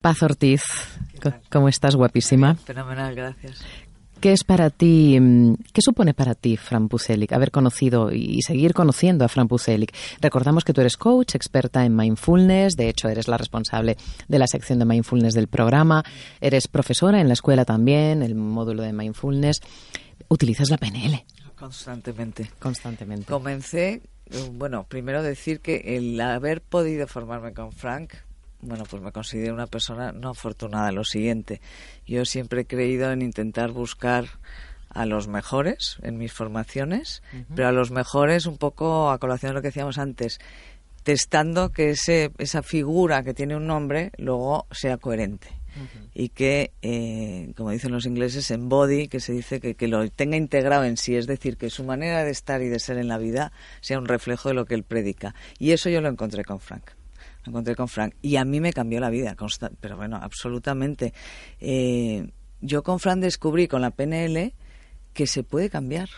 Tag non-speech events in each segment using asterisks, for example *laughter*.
Paz Ortiz, ¿cómo estás? Guapísima. Fenomenal, gracias. ¿Qué es para ti, mm, qué supone para ti Fran Puselic, haber conocido y seguir conociendo a Fran Puselic? Recordamos que tú eres coach, experta en mindfulness, de hecho eres la responsable de la sección de mindfulness del programa, eres profesora en la escuela también, el módulo de mindfulness. ¿Utilizas la PNL? Constantemente. Constantemente. Comencé, eh, bueno, primero decir que el haber podido formarme con Frank bueno, pues me considero una persona no afortunada. Lo siguiente, yo siempre he creído en intentar buscar a los mejores en mis formaciones, pero a los mejores un poco a colación de lo que decíamos antes, testando que ese, esa figura que tiene un nombre luego sea coherente. Y que, eh, como dicen los ingleses, embody, que se dice que, que lo tenga integrado en sí, es decir, que su manera de estar y de ser en la vida sea un reflejo de lo que él predica. Y eso yo lo encontré con Frank me encontré con Frank y a mí me cambió la vida, pero bueno, absolutamente. Eh, yo con Frank descubrí con la PNL que se puede cambiar.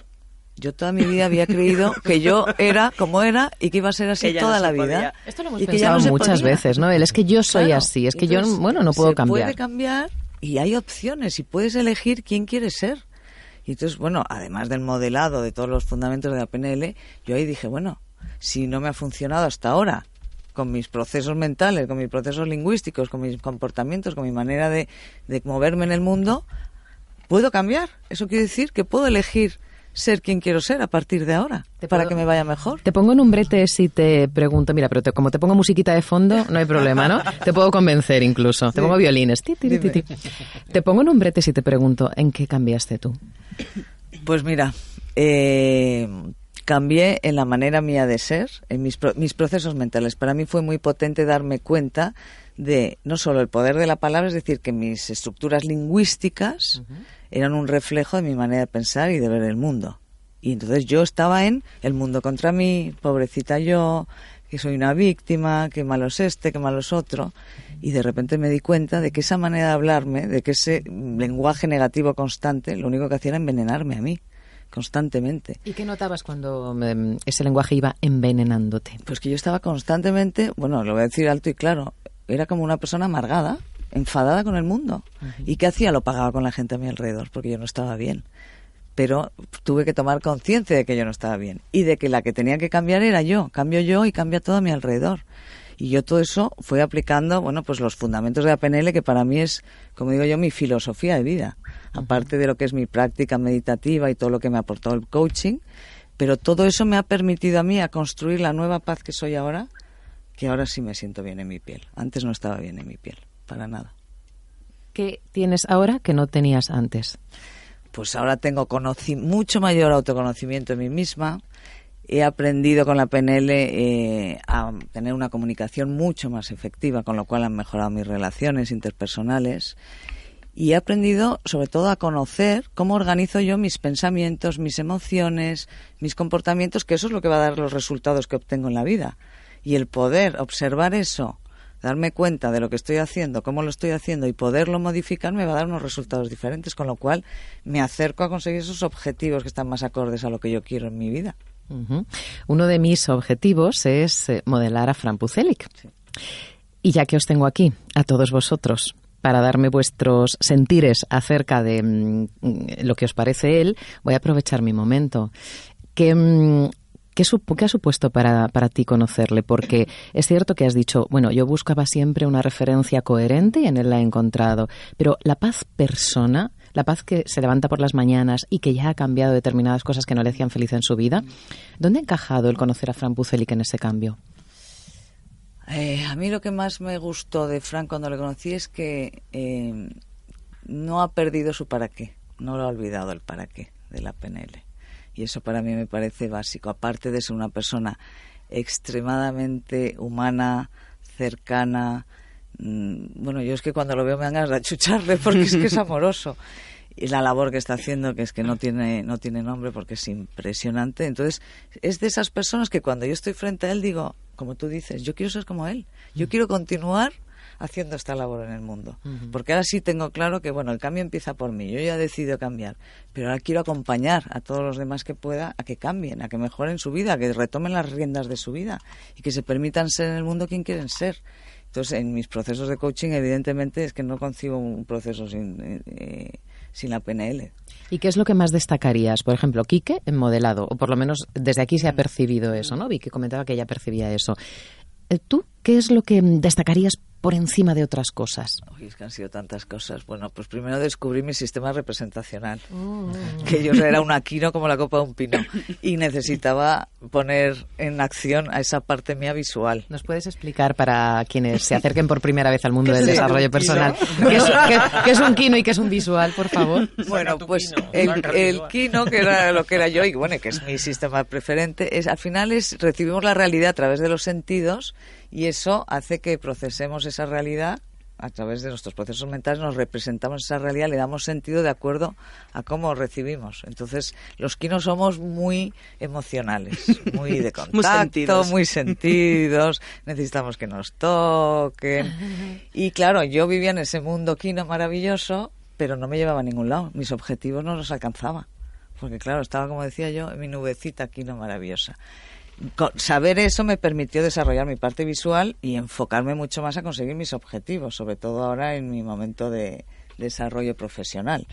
Yo toda mi vida había creído que yo era como era y que iba a ser así toda la vida. Esto lo hemos pensado muchas veces, ¿no? Él es que yo soy así, es que yo, bueno, no puedo se cambiar. puede cambiar y hay opciones y puedes elegir quién quieres ser. Y entonces, bueno, además del modelado de todos los fundamentos de la PNL, yo ahí dije, bueno, si no me ha funcionado hasta ahora con mis procesos mentales, con mis procesos lingüísticos, con mis comportamientos, con mi manera de, moverme en el mundo, puedo cambiar. Eso quiere decir que puedo elegir ser quien quiero ser a partir de ahora para que me vaya mejor. Te pongo en un brete si te pregunto, mira, pero como te pongo musiquita de fondo, no hay problema, ¿no? *laughs* te puedo convencer incluso. Te pongo violines. te pongo en un brete si te pregunto, ¿en qué cambiaste tú? Pues mira, eh, cambié en la manera mía de ser, en mis, mis procesos mentales. Para mí fue muy potente darme cuenta de no solo el poder de la palabra, es decir, que mis estructuras lingüísticas eran un reflejo de mi manera de pensar y de ver el mundo. Y entonces yo estaba en el mundo contra mí, pobrecita yo, que soy una víctima, que malo es este, que malo es otro. Y de repente me di cuenta de que esa manera de hablarme, de que ese lenguaje negativo constante, lo único que hacía era envenenarme a mí constantemente. ¿Y qué notabas cuando em, ese lenguaje iba envenenándote? Pues que yo estaba constantemente, bueno, lo voy a decir alto y claro, era como una persona amargada, enfadada con el mundo. ¿Y qué hacía? Lo pagaba con la gente a mi alrededor, porque yo no estaba bien. Pero tuve que tomar conciencia de que yo no estaba bien y de que la que tenía que cambiar era yo. Cambio yo y cambia todo a mi alrededor. Y yo todo eso fui aplicando, bueno, pues los fundamentos de la PNL, que para mí es, como digo yo, mi filosofía de vida. Aparte de lo que es mi práctica meditativa y todo lo que me ha aportado el coaching. Pero todo eso me ha permitido a mí a construir la nueva paz que soy ahora, que ahora sí me siento bien en mi piel. Antes no estaba bien en mi piel, para nada. ¿Qué tienes ahora que no tenías antes? Pues ahora tengo mucho mayor autoconocimiento en mí misma, he aprendido con la PNL eh, a tener una comunicación mucho más efectiva, con lo cual han mejorado mis relaciones interpersonales. Y he aprendido sobre todo a conocer cómo organizo yo mis pensamientos, mis emociones, mis comportamientos, que eso es lo que va a dar los resultados que obtengo en la vida. Y el poder observar eso, darme cuenta de lo que estoy haciendo, cómo lo estoy haciendo y poderlo modificar me va a dar unos resultados diferentes, con lo cual me acerco a conseguir esos objetivos que están más acordes a lo que yo quiero en mi vida. Uno de mis objetivos es eh, modelar a Fran Pucelic. Y ya que os tengo aquí, a todos vosotros, para darme vuestros sentires acerca de mm, lo que os parece él, voy a aprovechar mi momento. ¿Qué, mm, ¿Qué, ha supuesto para, para, ti conocerle? Porque es cierto que has dicho, bueno, yo buscaba siempre una referencia coherente y en él la he encontrado, pero la paz persona la paz que se levanta por las mañanas y que ya ha cambiado determinadas cosas que no le hacían feliz en su vida. ¿Dónde ha encajado el conocer a Fran Pucelic en ese cambio? Eh, a mí lo que más me gustó de Fran cuando le conocí es que eh, no ha perdido su para qué, no lo ha olvidado el para qué de la PNL. Y eso para mí me parece básico, aparte de ser una persona extremadamente humana, cercana, bueno, yo es que cuando lo veo me dan ganas de achucharle porque es que es *laughs* amoroso. Y la labor que está haciendo, que es que no tiene, no tiene nombre porque es impresionante. Entonces, es de esas personas que cuando yo estoy frente a él digo, como tú dices, yo quiero ser como él. Yo quiero continuar haciendo esta labor en el mundo. Porque ahora sí tengo claro que, bueno, el cambio empieza por mí. Yo ya he decidido cambiar. Pero ahora quiero acompañar a todos los demás que pueda a que cambien, a que mejoren su vida, a que retomen las riendas de su vida y que se permitan ser en el mundo quien quieren ser Entonces, en mis procesos de coaching, evidentemente, es que no concibo un proceso sin, eh, sin la PNL. ¿Y qué es lo que más destacarías? Por ejemplo, Quique en modelado, o por lo menos desde aquí se ha percibido eso, ¿no? Vi que comentaba que ella percibía eso. Eh, ¿Tú qué es lo que destacarías por encima de otras cosas? Uy, es que han sido tantas cosas. Bueno, pues primero descubrí mi sistema representacional, mm. que yo era un aquino como la copa de un pino y necesitaba poner en acción a esa parte mía visual. ¿Nos puedes explicar para quienes se acerquen por primera vez al *laughs* mundo del desarrollo personal ¿qué es, qué, es, un quino y qué es un visual, por favor? *laughs* Bueno, pues el, el quino, que era lo que era yo y bueno, que es mi sistema preferente, es al final es recibimos la realidad a través de los sentidos y eso hace que procesemos esa realidad a través de nuestros procesos mentales nos representamos esa realidad, le damos sentido de acuerdo a cómo recibimos. Entonces, los quinos somos muy emocionales, *laughs* muy de contacto, muy sentidos, necesitamos que nos toquen. *laughs* Y claro, yo vivía en ese mundo quino maravilloso, pero no me llevaba a ningún lado. Mis objetivos no los alcanzaba. Porque claro, estaba, como decía yo, en mi nubecita quino maravillosa saber eso me permitió desarrollar mi parte visual y enfocarme mucho más a conseguir mis objetivos, sobre todo ahora en mi momento de desarrollo profesional.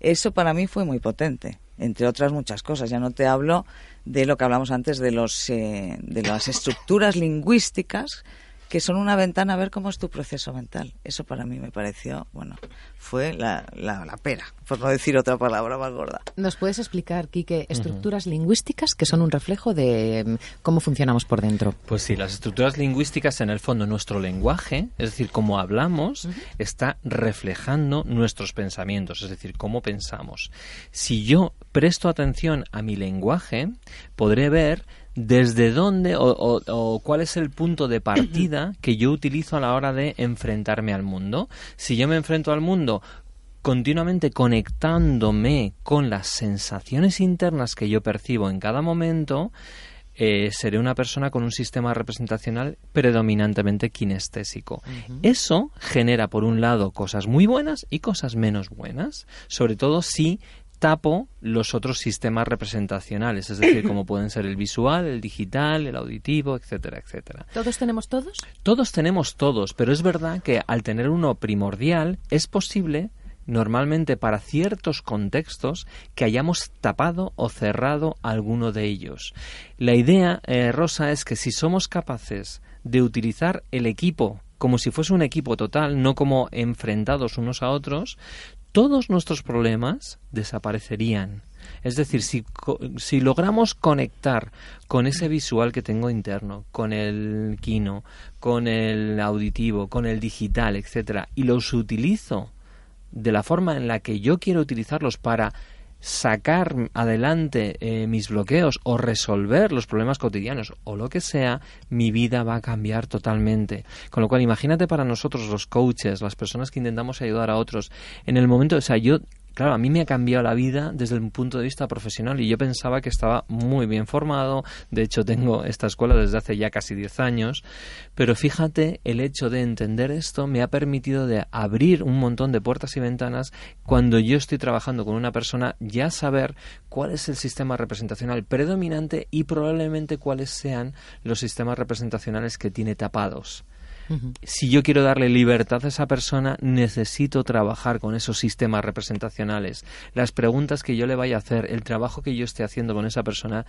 Eso para mí fue muy potente, entre otras muchas cosas. Ya no te hablo de lo que hablamos antes de los eh, de las estructuras lingüísticas que son una ventana a ver cómo es tu proceso mental. Eso para mí me pareció, bueno, fue la, la, pera, por no decir otra palabra más gorda. ¿Nos puedes explicar, Quique, estructuras lingüísticas que son un reflejo de mm, cómo funcionamos por dentro? Pues sí, las estructuras lingüísticas, en el fondo, nuestro lenguaje, es decir, cómo hablamos, está reflejando nuestros pensamientos, es decir, cómo pensamos. Si yo presto atención a mi lenguaje, podré ver desde dónde o, cuál es el punto de partida *clears throat* que yo utilizo a la hora de enfrentarme al mundo. Si yo me enfrento al mundo continuamente conectándome con las sensaciones internas que yo percibo en cada momento, eh, seré una persona con un sistema representacional predominantemente kinestésico. Eso genera, por un lado, cosas muy buenas y cosas menos buenas, sobre todo si tapo los otros sistemas representacionales, es decir, como pueden ser el visual, el digital, el auditivo, etcétera, etcétera. ¿Todos tenemos todos? Todos tenemos todos, pero es verdad que al tener uno primordial es posible normalmente para ciertos contextos que hayamos tapado o cerrado alguno de ellos. La idea, eh, Rosa, es que si somos capaces de utilizar el equipo como si fuese un equipo total, no como enfrentados unos a otros, todos nuestros problemas desaparecerían. Es decir, si, si, logramos conectar con ese visual que tengo interno, con el kino, con el auditivo, con el digital, etcétera, y los utilizo de la forma en la que yo quiero utilizarlos para sacar adelante eh, mis bloqueos o resolver los problemas cotidianos o lo que sea, mi vida va a cambiar totalmente. Con lo cual, imagínate para nosotros los coaches, las personas que intentamos ayudar a otros, en el momento, o sea, yo claro, a mí me ha cambiado la vida desde el punto de vista profesional y yo pensaba que estaba muy bien formado, de hecho tengo esta escuela desde hace ya casi 10 años, pero fíjate, el hecho de entender esto me ha permitido de abrir un montón de puertas y ventanas cuando yo estoy trabajando con una persona, ya saber cuál es el sistema representacional predominante y probablemente cuáles sean los sistemas representacionales que tiene tapados. Si yo quiero darle libertad a esa persona, necesito trabajar con esos sistemas representacionales. Las preguntas que yo le vaya a hacer, el trabajo que yo esté haciendo con esa persona,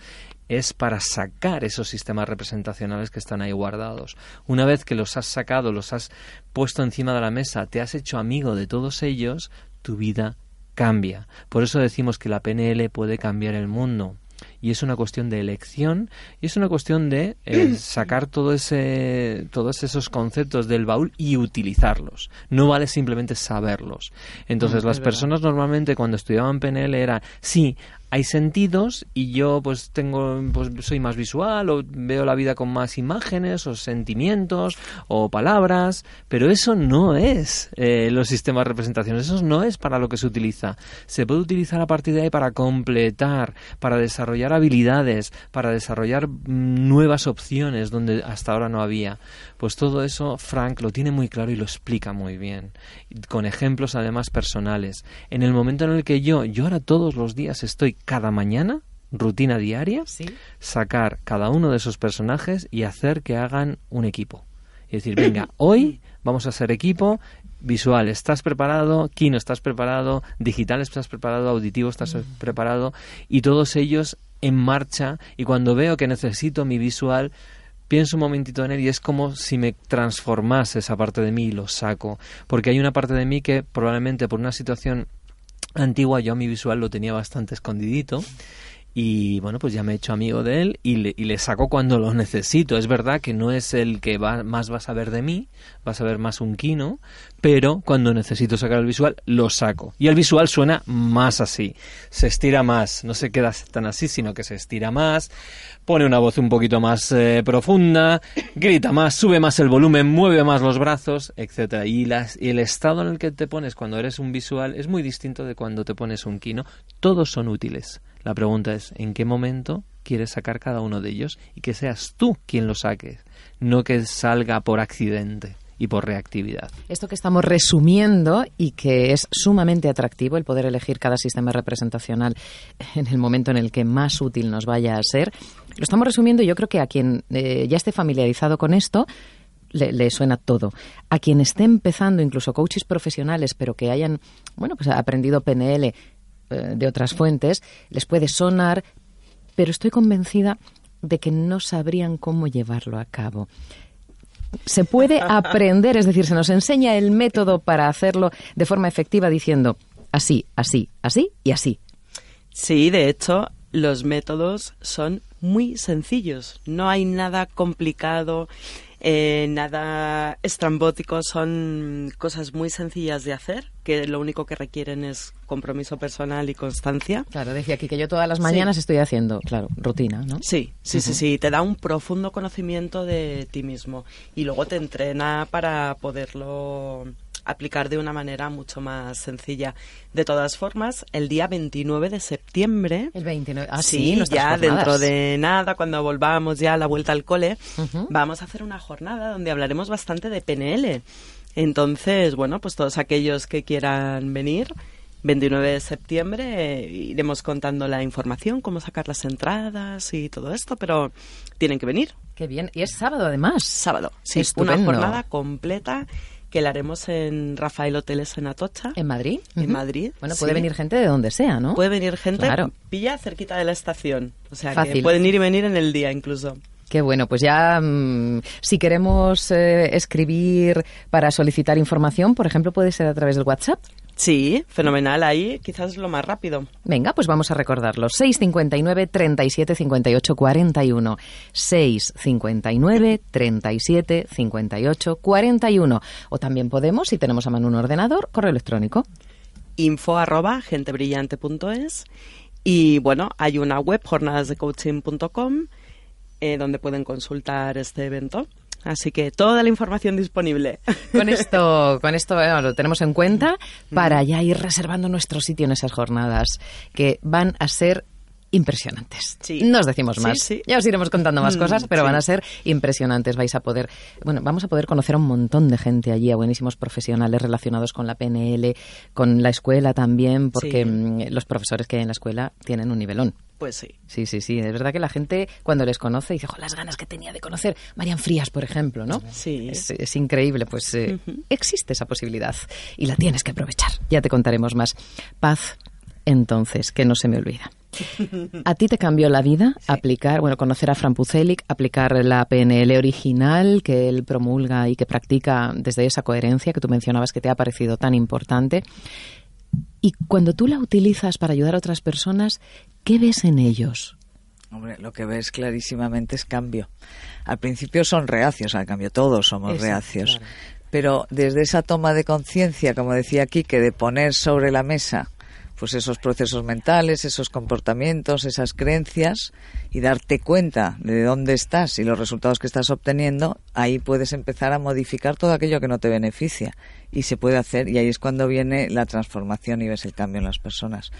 es para sacar esos sistemas representacionales que están ahí guardados. Una vez que los has sacado, los has puesto encima de la mesa, te has hecho amigo de todos ellos, tu vida cambia. Por eso decimos que la PNL puede cambiar el mundo y es una cuestión de elección y es una cuestión de eh, *coughs* sacar todo ese, todos esos conceptos del baúl y utilizarlos. No vale simplemente saberlos. Entonces, las personas normalmente cuando estudiaban PNL era, sí, hay sentidos y yo pues tengo pues soy más visual o veo la vida con más imágenes o sentimientos o palabras pero eso no es eh, los sistemas de representación. Eso no es para lo que se utiliza. Se puede utilizar a partir de ahí para completar para desarrollar habilidades para desarrollar mm, nuevas opciones donde hasta ahora no había. Pues todo eso Frank lo tiene muy claro y lo explica muy bien con ejemplos además personales. En el momento en el que yo yo ahora todos los días estoy cada mañana, rutina diaria, sacar cada uno de esos personajes y hacer que hagan un equipo. y decir, venga, *laughs* hoy vamos a ser equipo, visual, ¿estás preparado? Kino, ¿estás preparado? Digital, ¿estás preparado? Auditivo, ¿estás preparado? Y todos ellos en marcha y cuando veo que necesito mi visual, pienso un momentito en él y es como si me transformase esa parte de mí y lo saco. Porque hay una parte de mí que probablemente por una situación antigua yo a mi visual lo tenía bastante escondidito y bueno, pues ya me he hecho amigo de él y le, y le saco cuando lo necesito. Es verdad que no es el que va, más va a saber de mí, va a saber más un kino, pero cuando necesito sacar el visual, lo saco. Y el visual suena más así, se estira más, no se queda tan así, sino que se estira más, pone una voz un poquito más eh, profunda, grita más, sube más el volumen, mueve más los brazos, etcétera. Y, las, y el estado en el que te pones cuando eres un visual es muy distinto de cuando te pones un kino. Todos son útiles la pregunta es, ¿en qué momento quieres sacar cada uno de ellos y que seas tú quien lo saques, no que salga por accidente? y por reactividad. Esto que estamos resumiendo y que es sumamente atractivo el poder elegir cada sistema representacional en el momento en el que más útil nos vaya a ser, lo estamos resumiendo y yo creo que a quien eh, ya esté familiarizado con esto, le, suena todo. A quien esté empezando, incluso coaches profesionales, pero que hayan, bueno, pues aprendido PNL de otras fuentes, les puede sonar, pero estoy convencida de que no sabrían cómo llevarlo a cabo. Se puede *laughs* aprender, es decir, se nos enseña el método para hacerlo de forma efectiva diciendo así, así, así y así. Sí, de hecho, los métodos son muy sencillos. No hay nada complicado eh, nada estrambótico, son cosas muy sencillas de hacer, que lo único que requieren es compromiso personal y constancia. Claro, decía aquí que yo todas las mañanas estoy haciendo, claro, rutina, ¿no? Sí, sí, sí, sí, te da un profundo conocimiento de ti mismo y luego te entrena para poderlo aplicar de una manera mucho más sencilla. De todas formas, el día 29 de septiembre. El 29, ah, sí, ya dentro de nada, cuando volvamos ya a la vuelta al cole, vamos a hacer una jornada donde hablaremos bastante de PNL. Entonces, bueno, pues todos aquellos que quieran venir, 29 de septiembre eh, iremos contando la información, cómo sacar las entradas y todo esto, pero tienen que venir. Qué bien. Y es sábado además. Sábado, sí. Una jornada completa que la haremos en Rafael Hoteles en Atocha. ¿En Madrid? En Madrid. Bueno, puede venir gente de donde sea, ¿no? Puede venir gente, claro. pilla cerquita de la estación. O sea, que pueden ir y venir en el día incluso. Qué bueno, pues ya mm, si queremos eh, escribir para solicitar información, por ejemplo, puede ser a través del WhatsApp. Sí, fenomenal. Ahí quizás lo más rápido. Venga, pues vamos a recordarlo. 659 37 58 41. 659 37 58 41. O también podemos, si tenemos a mano un ordenador, correo electrónico. Info arroba gentebrillante.es. Y bueno, hay una web, jornadasdecoaching.com, eh, donde pueden consultar este evento. Así que toda la información disponible. Con *laughs* esto, con esto lo tenemos en cuenta para ya ir reservando nuestro sitio en esas jornadas que van a ser impresionantes. Sí. No os decimos más. Ya os iremos contando más mm, cosas, pero van a ser impresionantes. Vais a poder, bueno, vamos a poder conocer a un montón de gente allí, a buenísimos profesionales relacionados con la PNL, con la escuela también, porque mm, los profesores que hay en la escuela tienen un nivelón. Pues sí. Sí, sí, sí. Es verdad que la gente cuando les conoce dice, las ganas que tenía de conocer Marian Frías, por ejemplo, ¿no? Sí. Es, increíble. Pues eh, existe esa posibilidad y la tienes que aprovechar. Ya te contaremos más. Paz, entonces, que no se me olvida. *laughs* ¿A ti te cambió la vida aplicar, bueno, conocer a Fran Pucelik, aplicar la PNL original que él promulga y que practica desde esa coherencia que tú mencionabas que te ha parecido tan importante? Y cuando tú la utilizas para ayudar a otras personas, ¿qué ves en ellos? Hombre, lo que ves clarísimamente es cambio. Al principio son reacios al cambio, todos somos reacios. Pero desde esa toma de conciencia, como decía aquí, que de poner sobre la mesa pues esos procesos mentales, esos comportamientos, esas creencias y darte cuenta de dónde estás y los resultados que estás obteniendo, ahí puedes empezar a modificar todo aquello que no te beneficia y se puede hacer y ahí es cuando viene la transformación y ves el cambio en las personas.